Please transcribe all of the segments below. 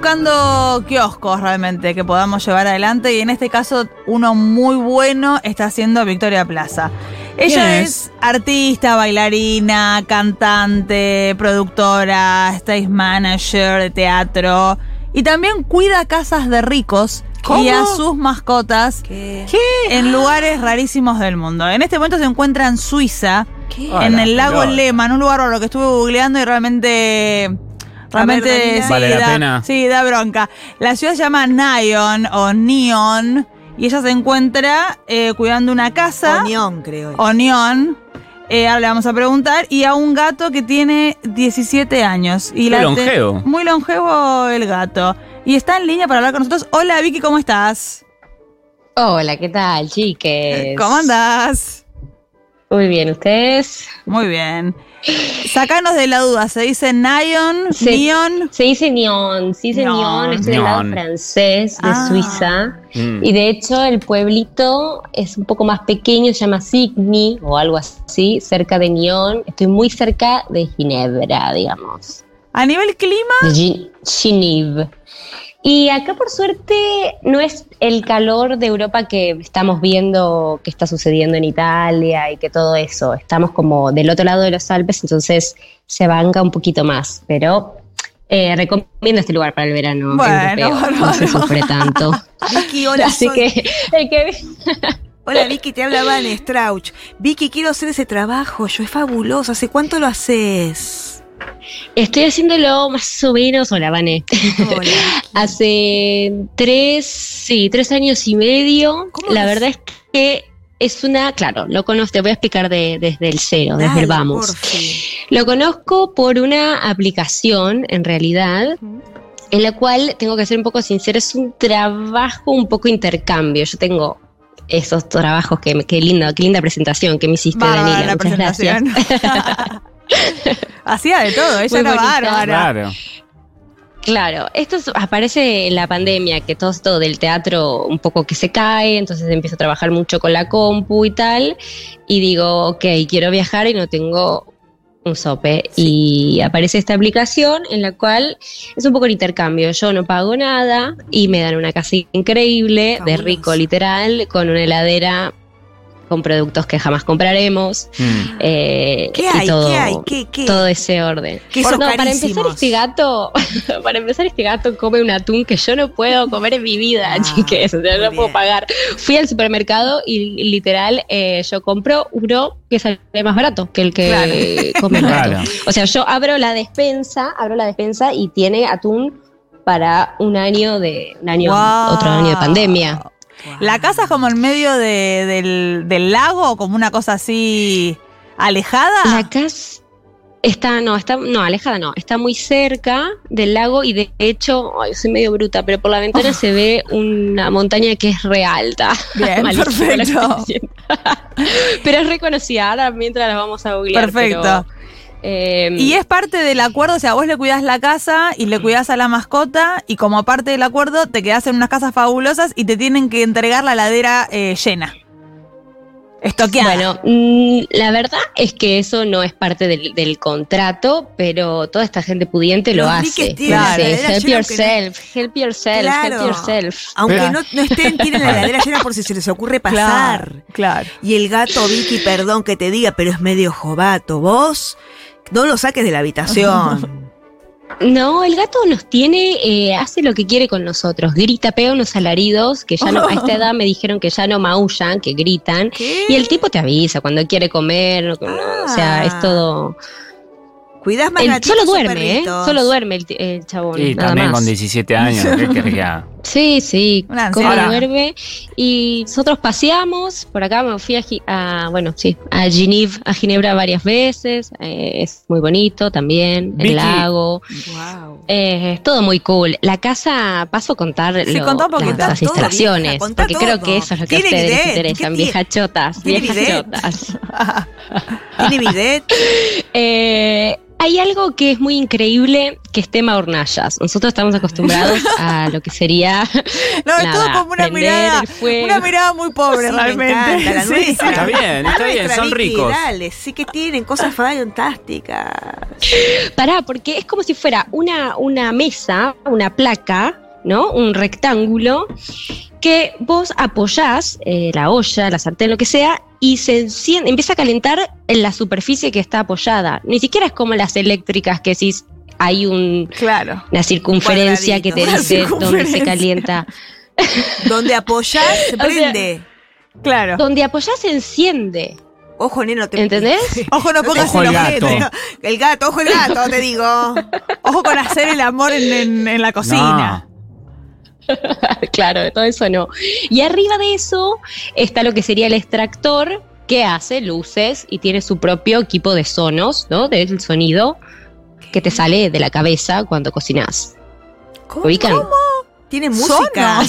buscando kioscos realmente que podamos llevar adelante y en este caso uno muy bueno está haciendo Victoria Plaza. Ella ¿Quién es? es? artista, bailarina, cantante, productora, stage manager de teatro y también cuida casas de ricos y ¿Cómo? a sus mascotas ¿Qué? en lugares rarísimos del mundo. En este momento se encuentra en Suiza, ¿Qué? En el lago. Lehmann, un lugar raro que estuve googleando y realmente. Realmente sí, ¿Vale la da, pena? Sí, da bronca. La ciudad se llama Nyon o Neon y ella se encuentra eh, cuidando una casa. Onión, creo. Onion. Eh, ahora le vamos a preguntar. Y a un gato que tiene 17 años. Y Muy longevo. Muy longevo el gato. Y está en línea para hablar con nosotros. Hola Vicky, ¿cómo estás? Hola, ¿qué tal, chiques? ¿Cómo andás? Muy bien, ¿ustedes? Muy bien. Sacanos de la duda, ¿se dice Nyon? Neon? Se dice Nyon, se dice Nyon. Nyon, es del lado francés de Ah. Suiza. Mm. Y de hecho el pueblito es un poco más pequeño, se llama Signy o algo así, cerca de Nyon. Estoy muy cerca de Ginebra, digamos. A nivel clima, De Gi- Genève. Y acá por suerte no es el calor de Europa que estamos viendo que está sucediendo en Italia y que todo eso. Estamos como del otro lado de los Alpes, entonces se banca un poquito más. Pero eh, recomiendo este lugar para el verano. Bueno, europeo. No se sufre tanto. Vicky, hola, Así que el que Hola Vicky, te habla Van Strauch. Vicky, quiero hacer ese trabajo, yo es fabuloso. ¿Hace cuánto lo haces? Estoy haciéndolo más o menos. Hola, Vane. Hola. Hace tres, sí, tres años y medio. ¿Cómo La es? verdad es que es una, claro, lo conozco, te voy a explicar de- desde el cero, desde el vamos. Lo conozco por una aplicación, en realidad, en la cual, tengo que ser un poco sincera, es un trabajo un poco intercambio. Yo tengo esos trabajos que, qué linda, qué linda presentación que me hiciste, Daniela. la Muchas gracias. Hacía de todo, ella Muy era bonita. bárbara. Claro. Claro, esto es- aparece en la pandemia, que todo esto del teatro un poco que se cae, entonces empiezo a trabajar mucho con la compu y tal, y digo, ok, quiero viajar y no tengo un sope. Y aparece esta aplicación en la cual es un poco el intercambio, yo no pago nada y me dan una casa increíble, de rico literal, con una heladera con productos que jamás compraremos. Mm. eh, ¿Qué y hay? todo, ¿Qué hay? ¿Qué? ¿Qué? todo ese orden. No, para empezar este gato, para empezar este gato come un atún que yo no puedo comer en mi vida, Ah, chiques, o sea, no puedo pagar. Fui al supermercado y literal eh, yo compro uno que sale más barato que el que Claro. come el gato. Claro. O sea, yo abro la despensa, abro la despensa y tiene atún para un año de un año Wow. otro año de pandemia. La casa es como en medio de- del, del lago, como una cosa así alejada. La casa está, no, está, no, alejada no, está muy cerca del lago y de hecho, ay, soy medio bruta, pero por la ventana se ve una montaña que es re alta. Bien, perfecto. pero es reconocida, ahora mientras la vamos a googlear. Perfecto. pero, eh, Y es parte del acuerdo, o sea, vos le cuidás la casa y le cuidás a la mascota y como parte del acuerdo te quedás en unas casas fabulosas y te tienen que entregar la ladera eh, llena. Estoqueada. Bueno, mm, la verdad es que eso no es parte del, del contrato, pero toda esta gente pudiente lo Los hace. la Dice, help llena aunque no- yourself, help yourself, Claro. help yourself. Aunque no, no estén, tienen la heladera llena por si se les ocurre pasar. claro, claro. Y el gato, Vicky, perdón que te diga, pero es medio jovato. Vos no lo saques de la habitación. No, el gato nos tiene, eh, hace lo que quiere con nosotros, grita, pega unos alaridos que ya no, a esta edad me dijeron que ya no maullan, que gritan, ¿Qué? y el tipo te avisa cuando quiere comer, no, o sea, Ah. es todo... Cuidás más el- solo duerme, ¿eh? Solo duerme el, chabón. Y nada también más. con 17 años, ¿qué? Sí, sí, anciana. duerme. Y nosotros paseamos, por acá me fui a, a, bueno, sí, a a Ginebra varias veces, eh, es muy bonito también, Vicky. el lago, Wow. eh, es todo muy cool. La casa, paso a contar Sí, lo- las, instalaciones, vieja, porque creo que eso es lo que a ustedes les interesan, ¿qué viejas chotas, viejas bidet. chotas. ¿Tiene bidet? Eh, hay algo que es muy increíble, que es tema hornallas. Nosotros estamos acostumbrados a lo que sería. No, es nada, todo como una mirada, una mirada muy pobre Sí, me realmente. encanta, la Sí. Está bien, está bien, son ricos. Sí que tienen cosas fantásticas. Pará, porque es como si fuera una, una mesa, una placa, ¿no? Un rectángulo que vos apoyás eh, la olla, la sartén, lo que sea, y se enciende, empieza a calentar en la superficie que está apoyada. Ni siquiera es como las eléctricas que decís hay un, Claro. una circunferencia que te dice dónde se calienta. Donde apoyás, se O sea, prende. Claro. Donde apoyás se enciende. Ojo, neno, te ¿Entendés? Ojo, no pongas Ojo el gato. El gato, ojo el gato, te digo. Ojo con hacer el amor en, en- en la cocina. claro, de todo eso no. Y arriba de eso está lo que sería el extractor que hace luces y tiene su propio equipo de sonos, ¿no? Del sonido que te sale de la cabeza cuando cocinas. ¿Cómo? ¿Ubican? Tiene música.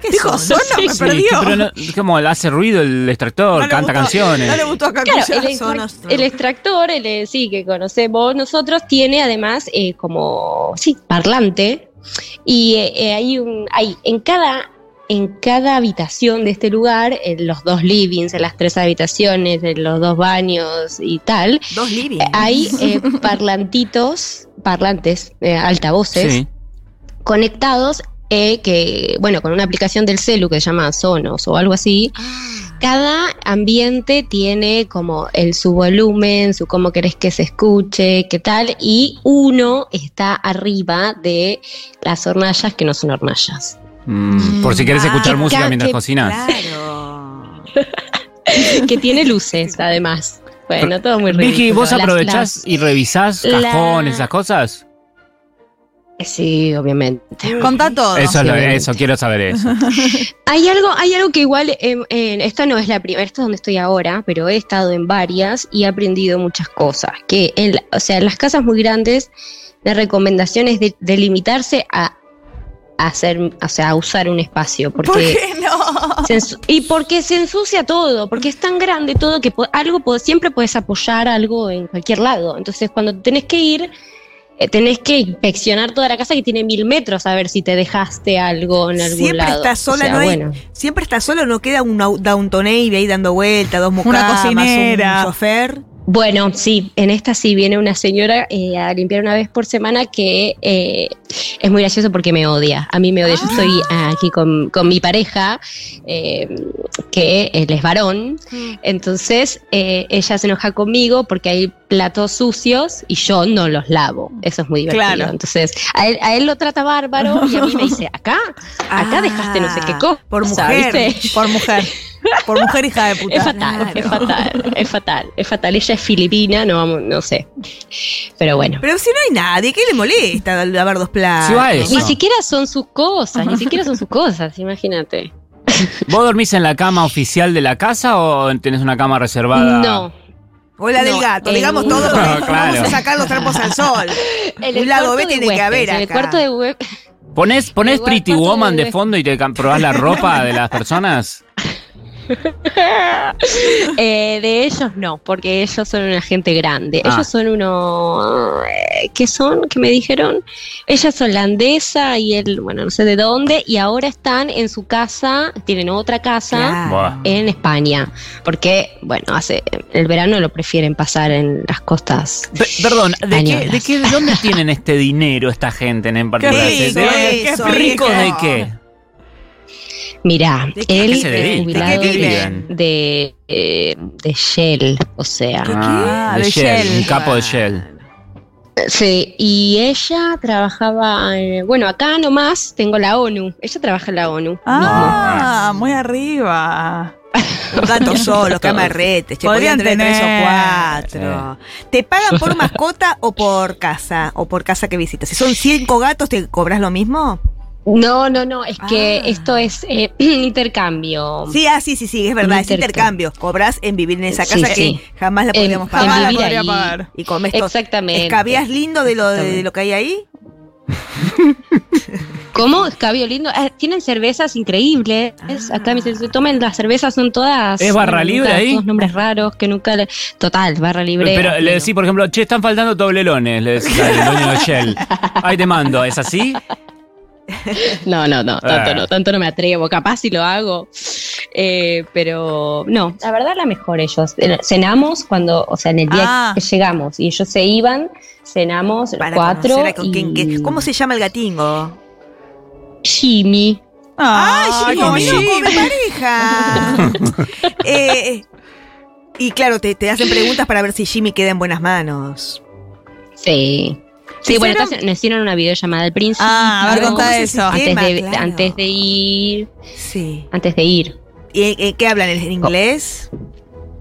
¿Qué Dijo sonos? me Sí, perdió. pero no, como hace ruido el extractor, No canta gustó- canciones. No le gustó acá Claro, el, extrac- sonos, no. el extractor, el, eh, sí, que conocemos nosotros, tiene además eh, como, sí, parlante. Y eh, eh, hay un, hay en cada, en cada habitación de este lugar, en los dos livings, en las tres habitaciones, en los dos baños y tal, Dos hay eh, parlantitos, parlantes, eh, altavoces, Sí. conectados eh, que, bueno, con una aplicación del celu que se llama Sonos o algo así, cada ambiente tiene como el su volumen, su cómo querés que se escuche, qué tal, y uno está arriba de las hornallas que no son hornallas. Mm, por si querés Ah, escuchar música ca- mientras que- cocinas. Claro. que tiene luces, además. Bueno, todo muy ridículo. Vicky, ¿vos aprovechás las- y revisás la- cajones, esas cosas? Sí, obviamente. Contá todo. Eso, es lo- obviamente. eso, quiero saber eso. Hay algo, hay algo que igual, en- esta no es la primera, esto es donde estoy ahora, pero he estado en varias y he aprendido muchas cosas. Que, en la- o sea, en las casas muy grandes, la recomendación es de, de limitarse a, hacer, o sea, a usar un espacio, porque ¿Por qué no? se y porque se ensucia todo, porque es tan grande todo que po- algo po- siempre puedes apoyar algo en cualquier lado. Entonces, cuando tenés que ir, eh, tenés que inspeccionar toda la casa que tiene mil metros a ver si te dejaste algo en algún Siempre lado. está sola, O sea, no hay- bueno. Siempre está solo, no queda un Downton Abbey ahí dando vueltas, dos mucamas, cocinera. un chofer. Bueno, sí, en esta sí viene una señora eh, a limpiar una vez por semana que eh, es muy gracioso porque me odia. A mí me odia. Yo estoy Ah. aquí con, con mi pareja, eh, que él es varón. Entonces eh, ella se enoja conmigo porque hay platos sucios y yo no los lavo. Eso es muy divertido. Claro. Entonces a él, a él lo trata bárbaro y a mí me dice, acá, acá Ah, dejaste no sé qué cosa. por mujer. ¿viste? Por mujer. Por mujer hija de puta. Es fatal, es fatal, es fatal, es fatal. Ella es filipina, no, no sé. Pero bueno. Pero si no hay nadie, ¿qué le molesta lavar dos platos? Sí, va eso. Ni siquiera son sus cosas, ni siquiera son sus cosas, imagínate. ¿Vos dormís en la cama oficial de la casa o tenés una cama reservada? No. O la del gato, digamos todo, No, claro. vamos a sacar los trapos al sol. En Un lado B tiene que haber En el acá. cuarto de web. ¿Ponés, ponés El Pretty Woman de- de fondo y te probás la ropa de las personas? Eh, de ellos no, porque ellos son una gente grande. Ah. Ellos son uno. eh, ¿Qué son? ¿Qué me dijeron? Ella es holandesa y él, bueno, no sé de dónde, y ahora están en su casa, tienen otra casa. Claro. En España, porque bueno, hace el verano lo prefieren pasar en las costas. Pe- perdón, ¿de qué, Españolas. ¿de qué, de dónde tienen este dinero esta gente en particular? rico ¿De- eso, ¿Ricos de qué? Mirá, ¿De qué- él es jubilado ¿De de, eh, de Shell, o sea, Ah, Ah, de de Shell, Shell. un capo de Shell. sí, y ella trabajaba, eh, bueno, acá nomás tengo la ONU, ella trabaja en la ONU. Ah, muy arriba. Un gato solo, cama de Todos. retes, che, Podrían podrían tener tres o cuatro. ¿Te pagan por mascota o por casa? O por casa que visitas. Si son cinco gatos, ¿te cobras lo mismo? No, no, no, es que Ah. esto es eh, intercambio. Sí, ah, sí, sí, sí, es verdad, es Intercambio. Cobras en vivir en esa casa sí. que jamás la podríamos pagar. Jamás la podría ahí. pagar. Y comes todo. Exactamente. ¿Escabías lindo de lo, de lo que hay ahí? ¿Cómo? Escabio lindo. Ah, tienen cervezas increíbles. Ah. Acá me dicen, se tomen las cervezas, son todas. ¿Es barra nunca- libre ahí? Todos nombres raros que nunca le. Total, barra libre. Pero le decís, por ejemplo, che, están faltando toblerones, le decís al dueño de Shell. Ahí te mando, ¿es así? No, no, no, tanto Ah. no, tanto no me atrevo. Capaz si lo hago. Eh, pero no, la verdad la mejor ellos. Eh, Cenamos cuando, o sea, en el día Ah. que llegamos y ellos se iban, cenamos Para cuatro. a y... ¿Cómo se llama el gatingo? Jimmy. Ay, ¡Ay, como Jimmy, Jimmy. de pareja! Eh, y claro, te, te hacen preguntas para ver si Jimmy queda en buenas manos. Sí. Sí, bueno, ¿Hicieron? entonces nos hicieron una videollamada al principio. Ah, a ver, ¿Cómo contá es eso. Antes de, Claro. antes de ir. Sí. Antes de ir. ¿Y qué hablan? ¿En inglés?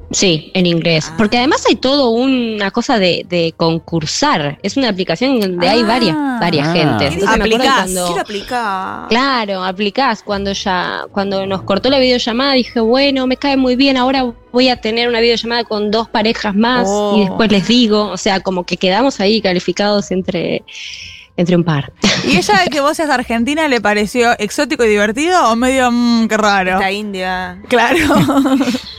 Sí, en inglés. Ah. Porque además hay todo una cosa de, de concursar. Es una aplicación donde hay Ah. varias, varias Ah. gentes. ¿Qué Entonces me acuerdo aplicás? cuando- Quiero aplicar. Claro, aplicás. Cuando ya, cuando nos cortó la videollamada, dije, bueno, me cae muy bien, ahora voy a tener una videollamada con dos parejas más Oh. y después les digo, o sea, como que quedamos ahí calificados entre, entre un par. ¿Y ella de que vos seas argentina le pareció exótico y divertido o medio mmm, qué raro? Esta india. Claro.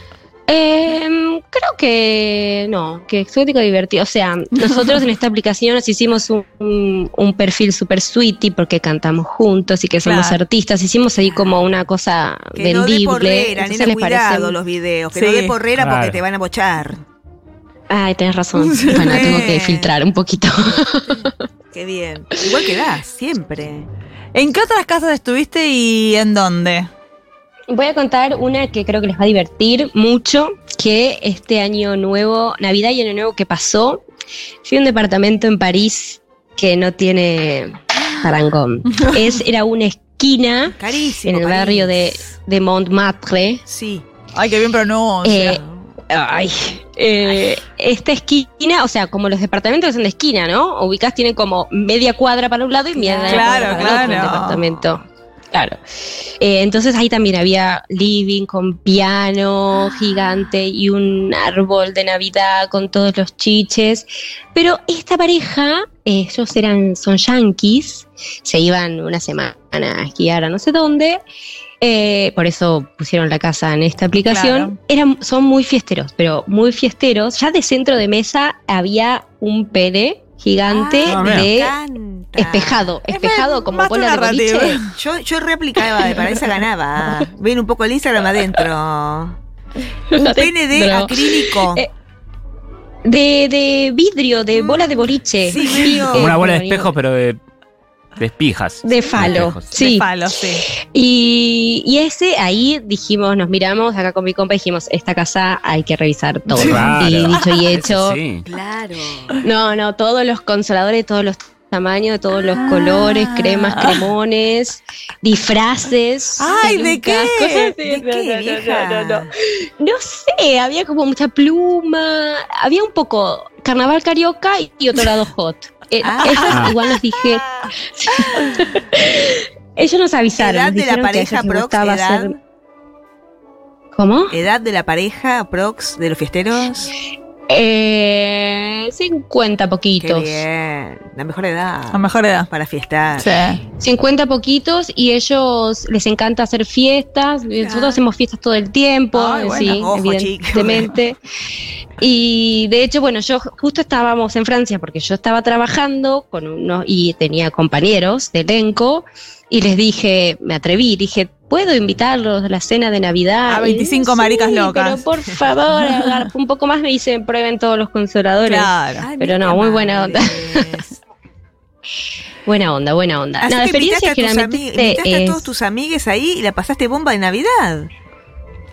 Em, creo que no, que exótico divertido. O sea, nosotros en esta aplicación nos hicimos un, un- un perfil super sweetie porque cantamos juntos y que somos Claro. artistas. Hicimos ahí como una cosa Que no vendible. porrera, Entonces nena, les cuidado los videos. Que Sí, no dé porrera porque te van a bochar. Ay, tenés razón. Bueno, tengo que filtrar un poquito. Qué bien. Igual que das, siempre. ¿En qué otras casas estuviste y en dónde? Voy a contar una que creo que les va a divertir mucho, que este año nuevo, Navidad y Año Nuevo que pasó, fui a un departamento en París que no tiene parangón. Es, era una esquina Carísimo. en el París. barrio de, de Montmartre. Sí. Ay, qué bien pronuncia. Eh, Ay, eh, esta esquina, o sea, como los departamentos que son de esquina, ¿no? Ubicás tienen como media cuadra para un lado y media Claro, cuadra para el otro, claro. el departamento. Claro. Eh, entonces ahí también había living con piano gigante y un árbol de Navidad con todos los chiches. Pero esta pareja, ellos eran, son yankees, se iban una semana a esquiar a no sé dónde. eh, por eso pusieron la casa en esta aplicación. Claro. Eran, son muy fiesteros, pero muy fiesteros. Ya de centro de mesa había un pene gigante Ah, de espejado, Es espejado como más bola de boliche. Yo, yo replicaba, para esa ganaba. Ven un poco el Instagram adentro. Un de Adentro. acrílico. Eh, De, de vidrio, de bola de boliche. Sí, Como una bola de espejos, pero de, de espijas. De falo, espejos. sí. De palo, sí. Y, y ese ahí dijimos, nos miramos acá con mi compa y dijimos, esta casa hay que revisar todo. Claro. Y dicho y hecho, Sí. Claro. no, no, todos los consoladores, todos los tamaños, de todos los Ah. colores, cremas, cremones, disfraces. Ay, ¿de qué? cosas así. ¿De No, qué, no, no, no, sé, había como mucha pluma, había un poco carnaval carioca y, otro lado hot. Eh, Ah. igual nos dije. ellos nos avisaron. Edad nos de la pareja prox, edad. hacer- ¿Cómo? Edad de la pareja prox de los fiesteros. Eh, 50 Qué poquitos. bien. La mejor edad. A mejor edad. Para fiestar. Sí. 50 poquitos y ellos les encanta hacer fiestas. Nosotros hacemos fiestas todo el tiempo, Ay, bueno, sí, ojo, evidentemente. Y de hecho, bueno, yo justo estábamos en Francia porque yo estaba trabajando con unos y tenía compañeros de elenco y les dije, me atreví, dije, ¿puedo invitarlos a la cena de Navidad? A 25 Y, maricas "Sí, locas". Pero por favor, un poco más me dicen, prueben todos los consoladores. Claro. Ay, Pero no, muy buena onda. Buena onda, buena onda. Así no, la que invitaste experiencia a, tus invitaste a todos tus amigues ahí y la pasaste bomba de Navidad.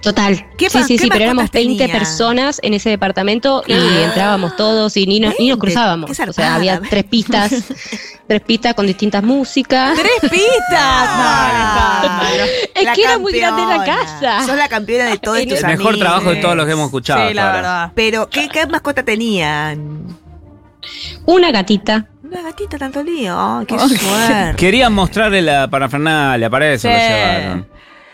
Total. ¿Qué sí, sí, qué sí, pero éramos mascotas 20 tenía? personas en ese departamento y Ah. entrábamos todos y ni nos, ni nos 20, cruzábamos. O sea, había tres pistas, tres pistas con distintas músicas. ¡Tres pistas! No. Es La que era muy grande la casa. Sos la campeona de todos El tus El amigos. mejor trabajo de todos los que hemos escuchado. Sí, la ahora. verdad. Pero, ¿qué, qué mascota tenían? Una gatita. Una gatita tanto lío. Ay, qué suerte. Querían mostrarle la parafernalia, para eso Sí. lo llevaron.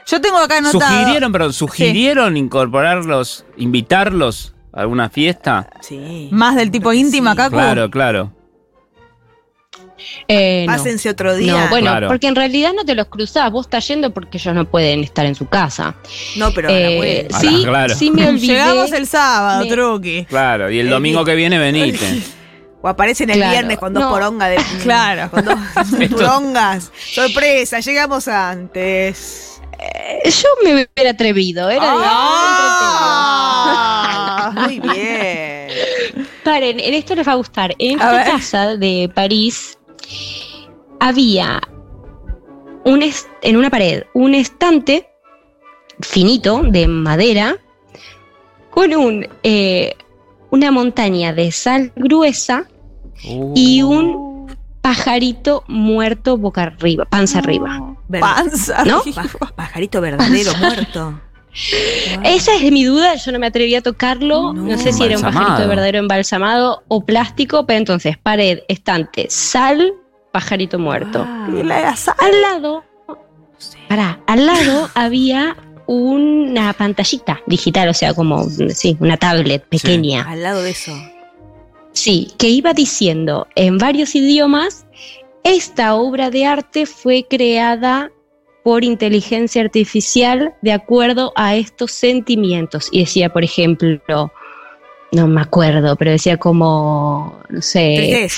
Yo tengo acá anotado. ¿Sugirieron, pero sugirieron incorporarlos, invitarlos a alguna fiesta? Sí. Más del tipo íntima, sí. Cacu. Claro, claro. Eh, no. Pásense otro día. No, bueno, Claro. porque en realidad no te los cruzás, vos estás yendo porque ellos no pueden estar en su casa. No, pero Eh. Ahora, sí, claro. sí me olvidé. Llegamos el sábado, Me- truqui. Claro, y el domingo que viene venite. O aparecen el Claro. viernes con dos No. porongas de. Claro. Con dos porongas. Sorpresa, llegamos antes. Yo me hubiera atrevido, era Ah, muy bien. Paren, en esto les va a gustar. En A esta ver. casa de París había un en una pared un estante finito de madera con un eh, una montaña de sal gruesa y un pajarito muerto boca arriba, panza arriba. Ver- Panza. ¿No? pa- pajarito verdadero muerto. Esa es mi duda, yo no me atreví a tocarlo, no, No. sé si era un pajarito verdadero embalsamado o plástico, pero entonces pared, estante, sal, pajarito muerto. Ah. Y la sal. Al lado, pará, al lado había una pantallita digital, o sea, como, sí, una tablet pequeña. Al lado de eso. Sí, que iba diciendo en varios idiomas, esta obra de arte fue creada por inteligencia artificial de acuerdo a estos sentimientos. Y decía, por ejemplo, no me acuerdo, pero decía como, no sé,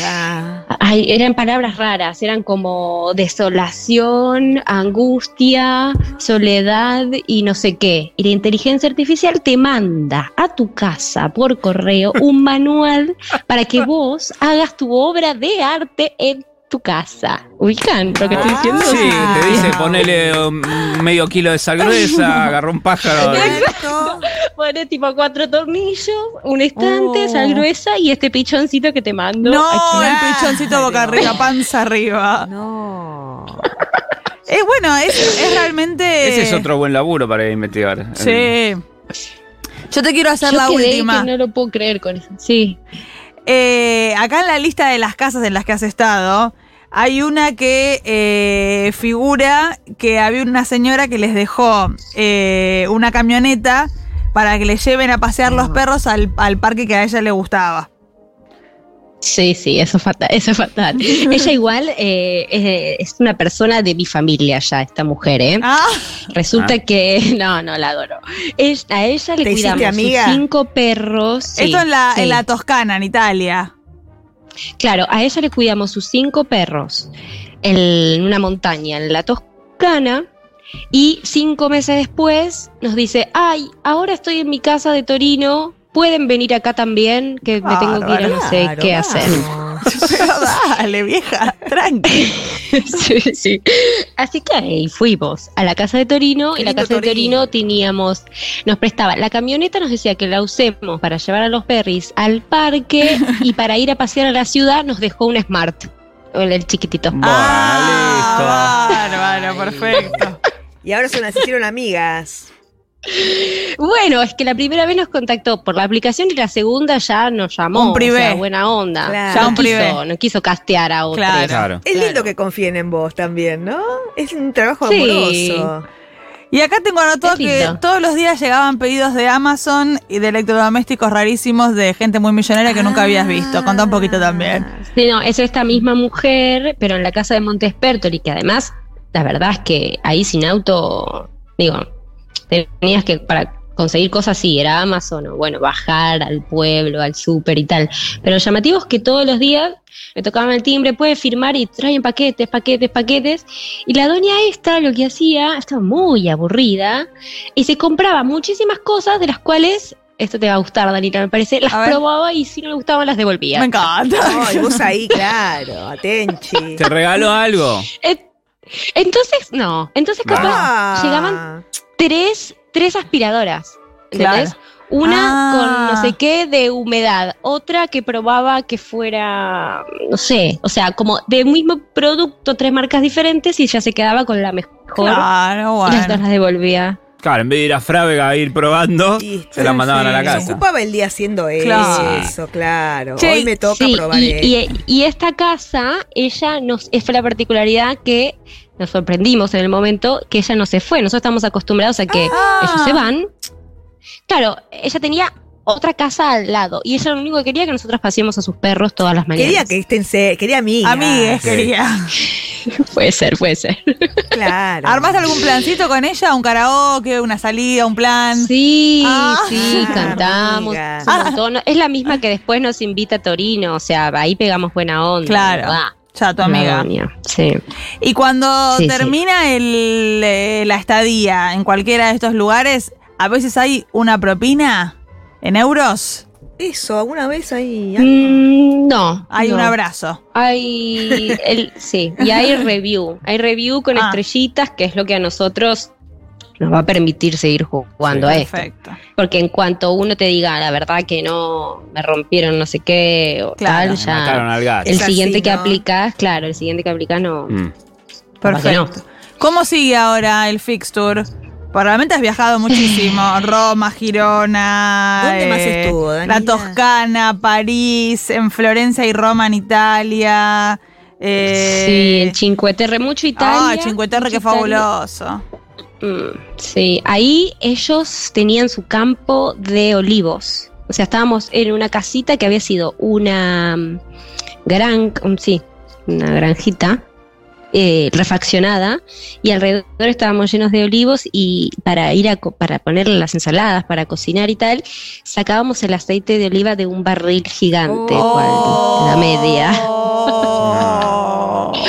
ay, eran palabras raras, eran como desolación, angustia, soledad y no sé qué. Y la inteligencia artificial te manda a tu casa por correo un manual para que vos hagas tu obra de arte en tu casa. ¿Ubican lo que estoy diciendo? Sí, te dice Ah. ponele um, medio kilo de sal gruesa, agarró un pájaro. Exacto. Pone tipo cuatro tornillos, un estante, Oh. sal gruesa y este pichoncito que te mando. No, aquí. el pichoncito boca arriba, panza arriba. No. Es bueno, es, es realmente. Ese es otro buen laburo para investigar. Sí. Yo te quiero hacer Yo la quedé última. que no lo puedo creer con eso. Sí. Eh, acá en la lista de las casas en las que has estado, hay una que eh, figura que había una señora que les dejó eh, una camioneta para que le lleven a pasear los perros al, al parque que a ella le gustaba. Sí, sí, eso es fatal. Eso es fatal. Ella igual eh, es, es una persona de mi familia ya, esta mujer, ¿eh? Ah, Resulta Ah. que, no, no, la adoro. Es- a ella le ¿Te hiciste cuidamos sus amiga? cinco perros. sí, esto en la, en la Toscana, en Italia. Claro, a ella le cuidamos sus cinco perros en una montaña en la Toscana. Y cinco meses después nos dice, ay, ahora estoy en mi casa de Torino, pueden venir acá también, que me tengo que ir a no sé Claro, qué hacer. Pero dale, vieja, tranqui. sí, sí. Así que ahí fuimos a la casa de Torino y la casa de Torino. Teníamos, nos prestaba, la camioneta nos decía que la usemos para llevar a los perris al parque y para ir a pasear a la ciudad nos dejó un Smart, el, chiquitito. Bueno, ah, bárbaro, perfecto. Y ahora se las hicieron amigas. Bueno, es que la primera vez nos contactó por la aplicación y la segunda ya nos llamó. Un privé. o sea, buena onda. Claro. Ya no, un privé. quiso, no quiso castear a otros. Claro. Claro. Es Claro. lindo que confíen en vos también, ¿no? Es un trabajo Sí. amoroso. Y acá tengo anotado que todos los días llegaban pedidos de Amazon y de electrodomésticos rarísimos de gente muy millonaria que nunca habías visto. Contá un poquito también. Sí, no, es esta misma mujer, pero en la casa de Montespertoli, que además, la verdad es que ahí sin auto, digo, tenías que, para conseguir cosas, sí, era Amazon, o bueno, bajar al pueblo, al súper y tal. Pero lo llamativo es que todos los días me tocaban el timbre, puede firmar y traen paquetes, paquetes, paquetes. Y la doña esta lo que hacía, estaba muy aburrida, y se compraba muchísimas cosas de las cuales... Esto te va a gustar, Danita, me parece. Las probaba y si no le gustaban las devolvía. Me encanta. Ay, vos ahí, claro, atenchi. ¿Te regalo algo? Eh, Entonces, no. Entonces, capaz Ah. llegaban tres, tres aspiradoras. ¿Entendés? Claro. Una Ah. con no sé qué de humedad, otra que probaba que fuera, no sé, o sea, como del mismo producto, tres marcas diferentes y ya se quedaba con la mejor Claro, y las dos las devolvía. Claro, en vez de ir a Frávega a ir probando, Y- se la mandaban a la sí. Se casa. ocupaba el día haciendo Claro. eso, claro. Che, Hoy me toca Sí, probar y, esto. y- y esta casa, ella nos, es fue la particularidad que nos sorprendimos en el momento que ella no se fue. Nosotros estamos acostumbrados a que Ah. ellos se van. Claro, ella tenía otra casa al lado. Y ella lo único que quería que nosotros paseemos a sus perros todas las mañanas. Quería que estén, se- quería amigas. Amigues, quería. puede ser, puede ser. Claro. ¿Armaste algún plancito con ella? ¿Un karaoke, una salida, un plan? Sí, Ah. sí, Ah, cantamos montón. Es la misma que después nos invita a Torino, o sea, ahí pegamos buena onda. Claro. Ya, tu amiga. Sí. Y cuando Sí, sí. termina el, eh, la estadía en cualquiera de estos lugares, a veces hay una propina en euros. Eso, ¿alguna vez ahí? Mm, no. Hay no. un abrazo. Hay, el, sí, y hay review. Hay review con Ah. estrellitas, que es lo que a nosotros nos va a permitir seguir jugando a esto. Perfecto. Porque en cuanto uno te diga la verdad que no me rompieron no sé qué o Claro. tal, Me mataron ya al gas. el Es así, siguiente que ¿no? aplicas, claro, el siguiente que aplicas no. Mm. No. Perfecto. ¿Cómo sigue ahora el fixture? Probablemente has viajado muchísimo. Roma, Girona. ¿Dónde más eh, estuvo, Daniela? La Toscana, París, en Florencia y Roma, en Italia. eh, sí, el Cinque Terre, mucho Italia. Ah, Cinque Terre, qué Italia. fabuloso. Mm, sí, ahí ellos tenían su campo de olivos. O sea, estábamos en una casita que había sido una mm, gran, mm, sí, una granjita eh, refaccionada y alrededor estábamos llenos de olivos y para ir a co- para ponerle las ensaladas, para cocinar y tal, sacábamos el aceite de oliva de un barril gigante, cual- la media. Oh.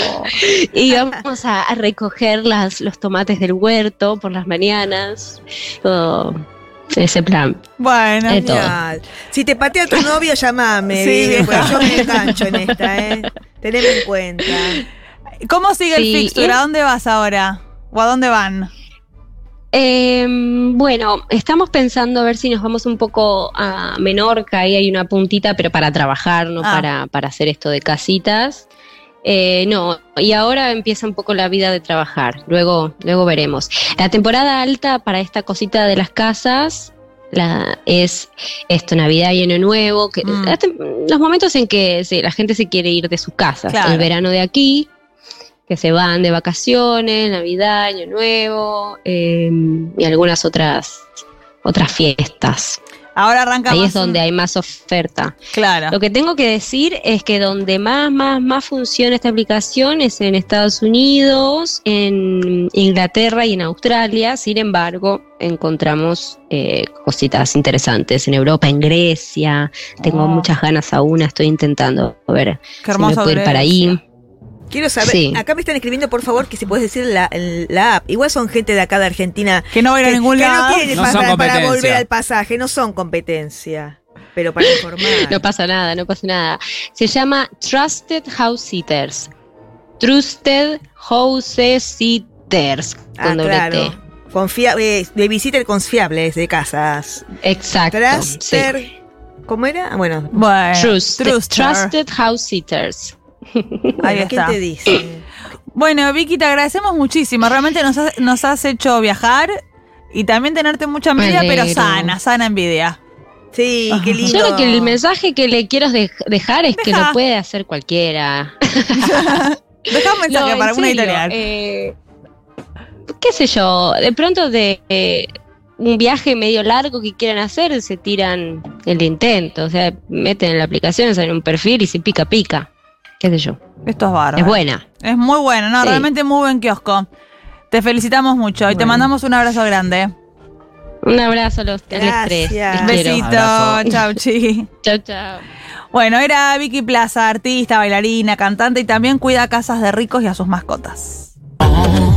Y íbamos a, a recoger las, los tomates del huerto por las mañanas. Todo ese plan. Bueno. Si te patea tu novio, llamame. Sí, yo me engancho en esta, ¿eh? Teneme en cuenta. ¿Cómo sigue el fixture? ¿A dónde vas ahora? ¿O a dónde van? Eh, bueno, estamos pensando a ver si nos vamos un poco a Menorca, ahí hay una puntita, pero para trabajar, no Ah. para, para hacer esto de casitas. Eh, no, y ahora empieza un poco la vida de trabajar, luego, luego veremos. La temporada alta para esta cosita de las casas la, es esto, Navidad y Año Nuevo, que, Mm. los momentos en que se- la gente se quiere ir de sus casas, Claro. el verano de aquí, que se van de vacaciones, Navidad, Año Nuevo eh, y algunas otras otras fiestas. Ahora arranca Ahí más es donde un- hay más oferta. Claro. Lo que tengo que decir es que donde más, más, más funciona esta aplicación es en Estados Unidos, en Inglaterra y en Australia. Sin embargo, encontramos eh, cositas interesantes en Europa, en Grecia. Tengo Oh. muchas ganas aún, estoy intentando ver Qué si me puedo ir para ahí. Quiero saber, Sí. acá me están escribiendo, por favor, que si puedes decir la, app. Igual son gente de acá de Argentina. Que no va a ir a que, ningún que lado. no tienen No son para, volver al pasaje, no son competencia. Pero para informar. No pasa nada, no pasa nada. Se llama Trusted House Sitters. Trusted House Sitters. Con ah, claro. T. Confia eh, de visitas confiables de casas. Exacto. sí. Truster. ¿Cómo era? Bueno, Bueno, Trusted. Trusted House Sitters. Ahí bueno, ¿quién está. te dice? Bueno, Vicky, te agradecemos muchísimo. Realmente nos has, nos has hecho viajar y también tenerte mucha envidia, pero sana, sana envidia. Sí, qué lindo. Yo lo que el mensaje que le quiero dej- dejar es que lo puede hacer cualquiera. Deja un mensaje No, para una serio, editorial. eh, qué sé yo, de pronto de eh, un viaje medio largo que quieran hacer, se tiran el intento. O sea, meten en la aplicación, salen un perfil y se pica, pica. Qué sé yo. Esto es bárbaro. Es buena. Es muy bueno, no, Sí. realmente muy buen kiosco. Te felicitamos mucho y te mandamos un abrazo grande. Un abrazo a los tres. Quiero. Besito, Abrazo. chau chi. Chao, chao. Bueno, era Vicky Plaza, artista, bailarina, cantante y también cuida casas de ricos y a sus mascotas. Oh,